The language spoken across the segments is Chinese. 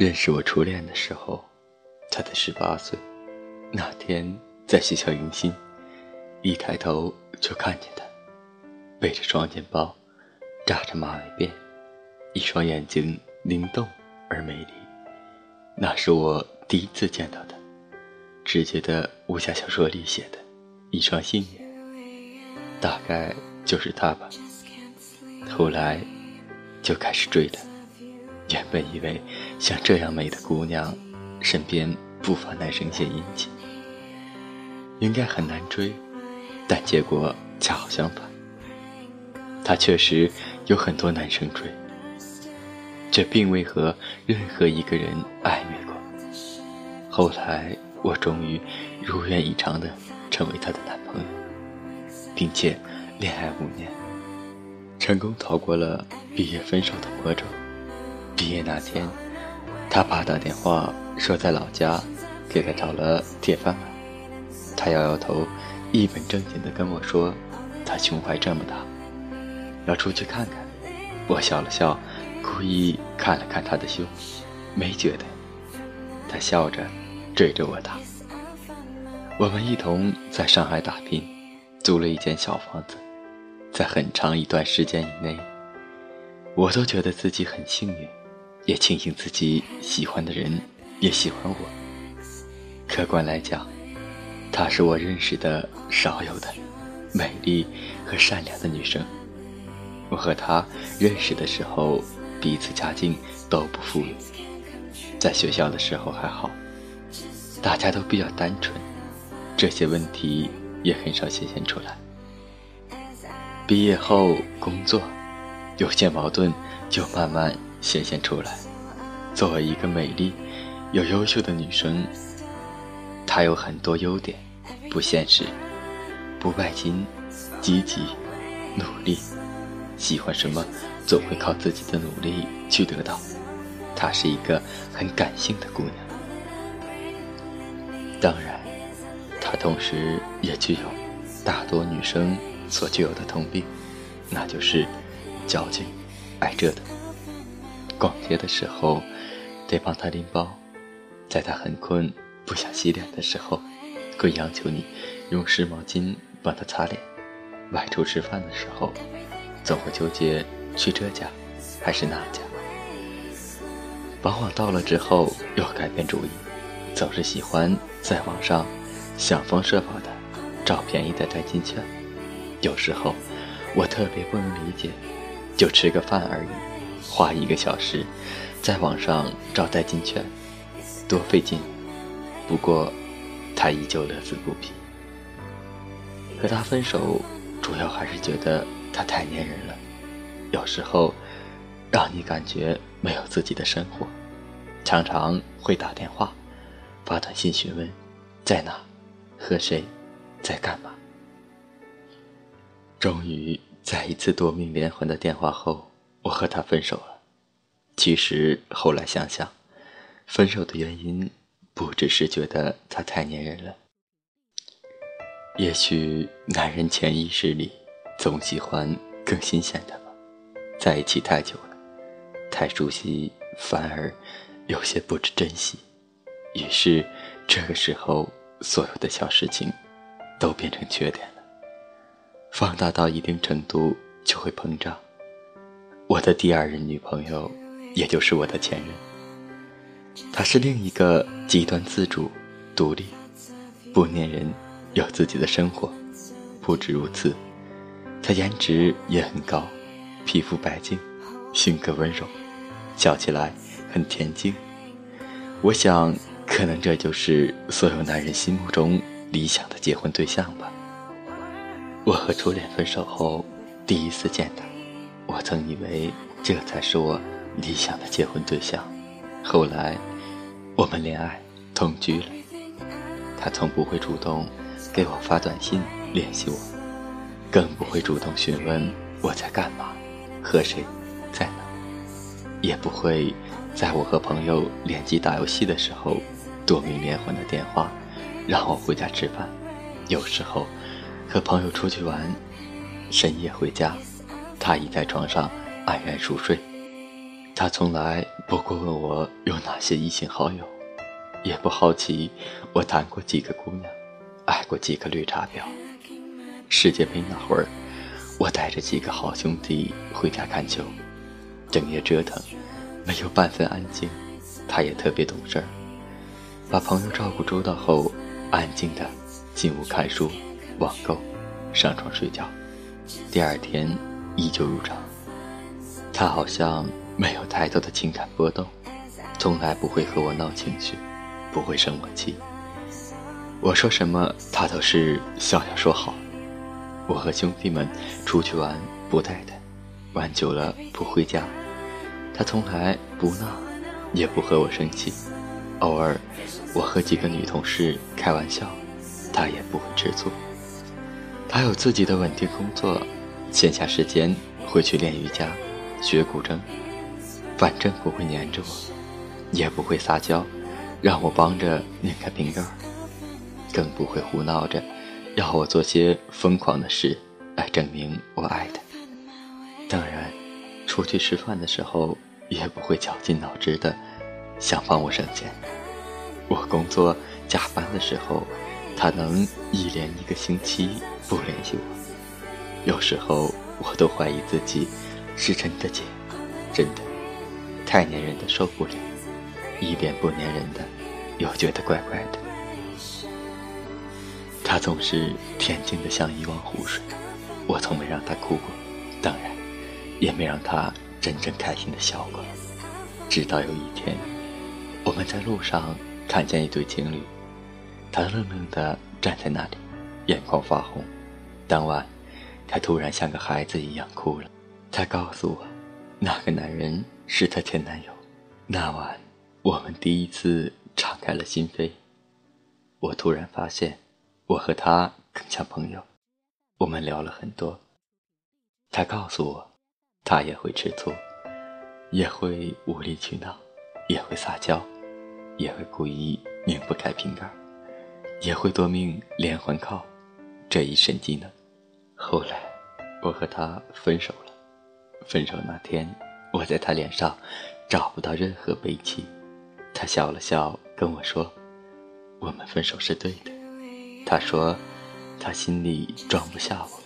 认识我初恋的时候，他才十八岁。那天在学校迎新，一抬头就看见他，背着双肩包，扎着马尾辫，一双眼睛灵动而美丽。那是我第一次见到他，只觉得武侠小说里写的一双杏眼，大概就是他吧。后来就开始追他。原本以为像这样美的姑娘，身边不乏男生献殷勤，应该很难追，但结果恰好相反。她确实有很多男生追，却并未和任何一个人暧昧过。后来我终于如愿以偿的成为她的男朋友，并且恋爱五年，成功逃过了毕业分手的魔咒。毕业那天，他爸打电话说在老家给他找了铁饭碗。他摇摇头，一本正经地跟我说：“他胸怀这么大，要出去看看。”我笑了笑，故意看了看他的胸，没觉得。他笑着追着我打。我们一同在上海打拼，租了一间小房子。在很长一段时间以内，我都觉得自己很幸运。也庆幸自己喜欢的人也喜欢我。客观来讲，她是我认识的少有的美丽和善良的女生。我和她认识的时候，彼此家境都不富裕。在学校的时候还好，大家都比较单纯，这些问题也很少显现出来。毕业后工作，有些矛盾就慢慢。显现出来。作为一个美丽又优秀的女生，她有很多优点：不现实、不拜金、积极、努力，喜欢什么总会靠自己的努力去得到。她是一个很感性的姑娘。当然，她同时也具有大多女生所具有的通病，那就是矫情、爱折腾。逛街的时候，得帮他拎包；在他很困、不想洗脸的时候，会央求你用湿毛巾帮他擦脸；外出吃饭的时候，总会纠结去这家还是那家。往往到了之后又改变主意，总是喜欢在网上想方设法的找便宜的代金券。有时候我特别不能理解，就吃个饭而已。花一个小时，在网上找代金券，多费劲。不过，他依旧乐此不疲。和他分手，主要还是觉得他太粘人了，有时候让你感觉没有自己的生活，常常会打电话、发短信询问在哪、和谁、在干嘛。终于在一次夺命连环的电话后。我和他分手了。其实后来想想，分手的原因不只是觉得他太粘人了。也许男人潜意识里总喜欢更新鲜的吧。在一起太久了，太熟悉，反而有些不知珍惜。于是这个时候，所有的小事情都变成缺点了。放大到一定程度，就会膨胀。我的第二任女朋友，也就是我的前任，她是另一个极端自主、独立、不粘人、有自己的生活。不止如此，她颜值也很高，皮肤白净，性格温柔，笑起来很恬静。我想，可能这就是所有男人心目中理想的结婚对象吧。我和初恋分手后，第一次见她。我曾以为这才是我理想的结婚对象，后来我们恋爱同居了，他从不会主动给我发短信联系我，更不会主动询问我在干嘛、和谁、在哪，也不会在我和朋友联机打游戏的时候夺命连环的电话让我回家吃饭，有时候和朋友出去玩，深夜回家。他已在床上安然熟睡，他从来不过问我有哪些异性好友，也不好奇我谈过几个姑娘，爱过几个绿茶婊。世界杯那会儿，我带着几个好兄弟回家看球，整夜折腾，没有半分安静。他也特别懂事儿，把朋友照顾周到后，安静的进屋看书、网购、上床睡觉，第二天依旧如常。他好像。没有太多的情感波动，从来不会和我闹情绪，不会生我气。我说什么，他都是笑笑说好。我和兄弟们出去玩，不带他，玩久了不回家，他从来不闹，也不和我生气。偶尔，我和几个女同事开玩笑，他也不会吃醋。他有自己的稳定工作，闲暇时间会去练瑜伽，学古筝。反正不会粘着我，也不会撒娇，让我帮着拧开瓶盖，更不会胡闹着要我做些疯狂的事来证明我爱他。当然，出去吃饭的时候也不会绞尽脑汁的想帮我省钱。我工作加班的时候，他能一连一个星期不联系我。有时候我都怀疑自己是真的贱，真的。太粘人的受不了，一点不粘人的又觉得怪怪的。他总是恬静的像一汪湖水，我从没让他哭过，当然也没让他真正开心的笑过。直到有一天，我们在路上看见一对情侣，他愣愣的站在那里，眼眶发红。当晚，他突然像个孩子一样哭了。他告诉我，那个男人。是她前男友。那晚，我们第一次敞开了心扉。我突然发现，我和他更像朋友。我们聊了很多。他告诉我，他也会吃醋，也会无理取闹，也会撒娇，也会故意拧不开瓶盖，也会夺命连环靠这一身技能。后来，我和他分手了。分手那天。我在他脸上找不到任何悲戚，他笑了笑跟我说：“我们分手是对的。”他说：“他心里装不下我。”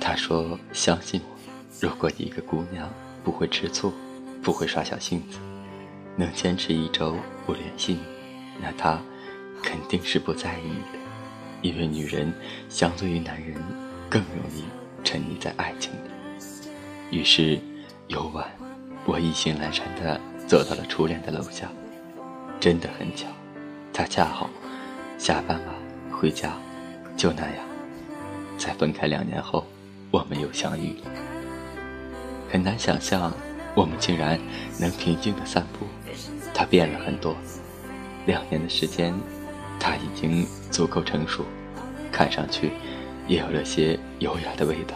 他说：“相信我，如果一个姑娘不会吃醋，不会耍小性子，能坚持一周不联系你，那她肯定是不在意你的。因为女人相对于男人更容易沉溺在爱情里。”于是有晚。我意兴阑珊地走到了初恋的楼下，真的很巧，他恰好下班晚回家，就那样，在分开两年后，我们又相遇了。很难想象，我们竟然能平静地散步。他变了很多，两年的时间，他已经足够成熟，看上去也有了些优雅的味道。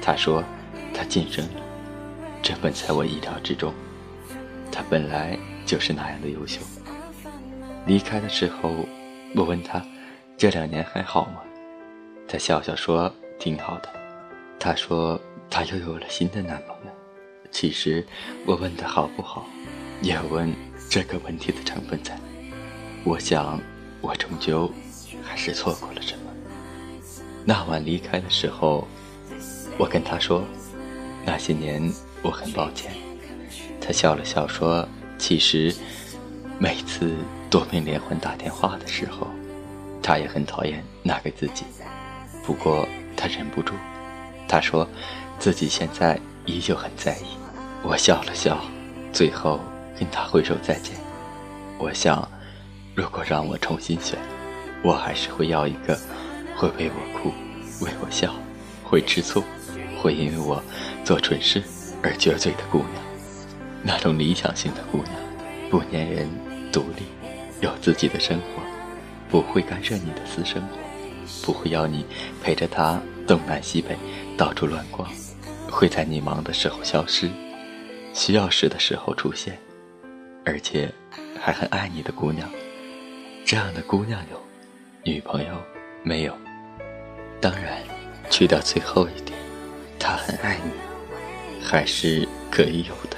他说，他晋升了。这本在我意料之中，他本来就是那样的优秀。离开的时候，我问他这两年还好吗？他笑笑说挺好的。他说他又有了新的男朋友。其实我问他好不好，也问这个问题的成分在。我想，我终究还是错过了什么。那晚离开的时候，我跟他说，那些年。我很抱歉，他笑了笑说：“其实，每次夺命连环打电话的时候，他也很讨厌那个自己。不过他忍不住，他说自己现在依旧很在意。”我笑了笑，最后跟他挥手再见。我想，如果让我重新选，我还是会要一个会为我哭、为我笑、会吃醋、会因为我做蠢事。而撅嘴的姑娘，那种理想型的姑娘，不粘人，独立，有自己的生活，不会干涉你的私生活，不会要你陪着她东南西北到处乱逛，会在你忙的时候消失，需要时的时候出现，而且还很爱你的姑娘。这样的姑娘有，女朋友没有？当然，去掉最后一点，他很爱你。还是可以有的。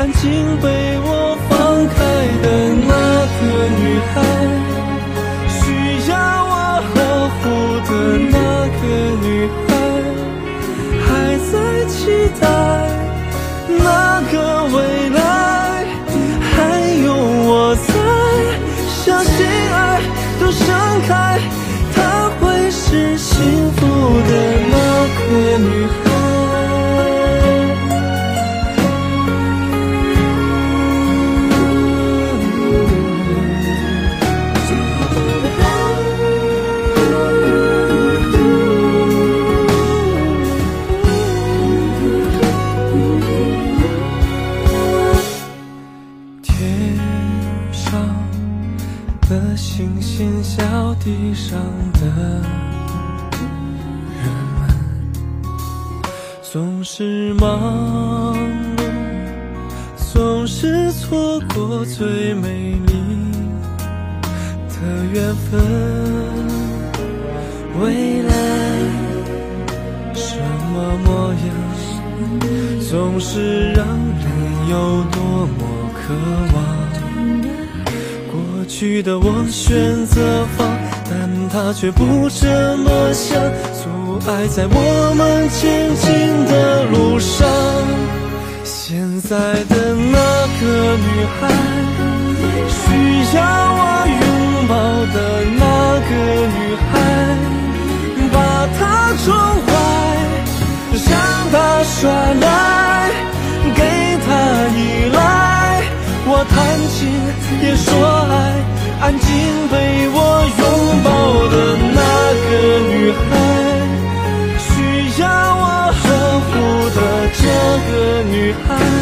安静被我放开的那个女孩，总是忙碌，总是错过最美丽的缘分。未来什么模样，总是让人有多么渴望。过去的我选择放，但他却不这么想，爱在我们前进的路上。现在的那个女孩，需要我拥抱的那个女孩，把她宠坏，让她耍赖，给她依赖。我谈情也说爱，安静被需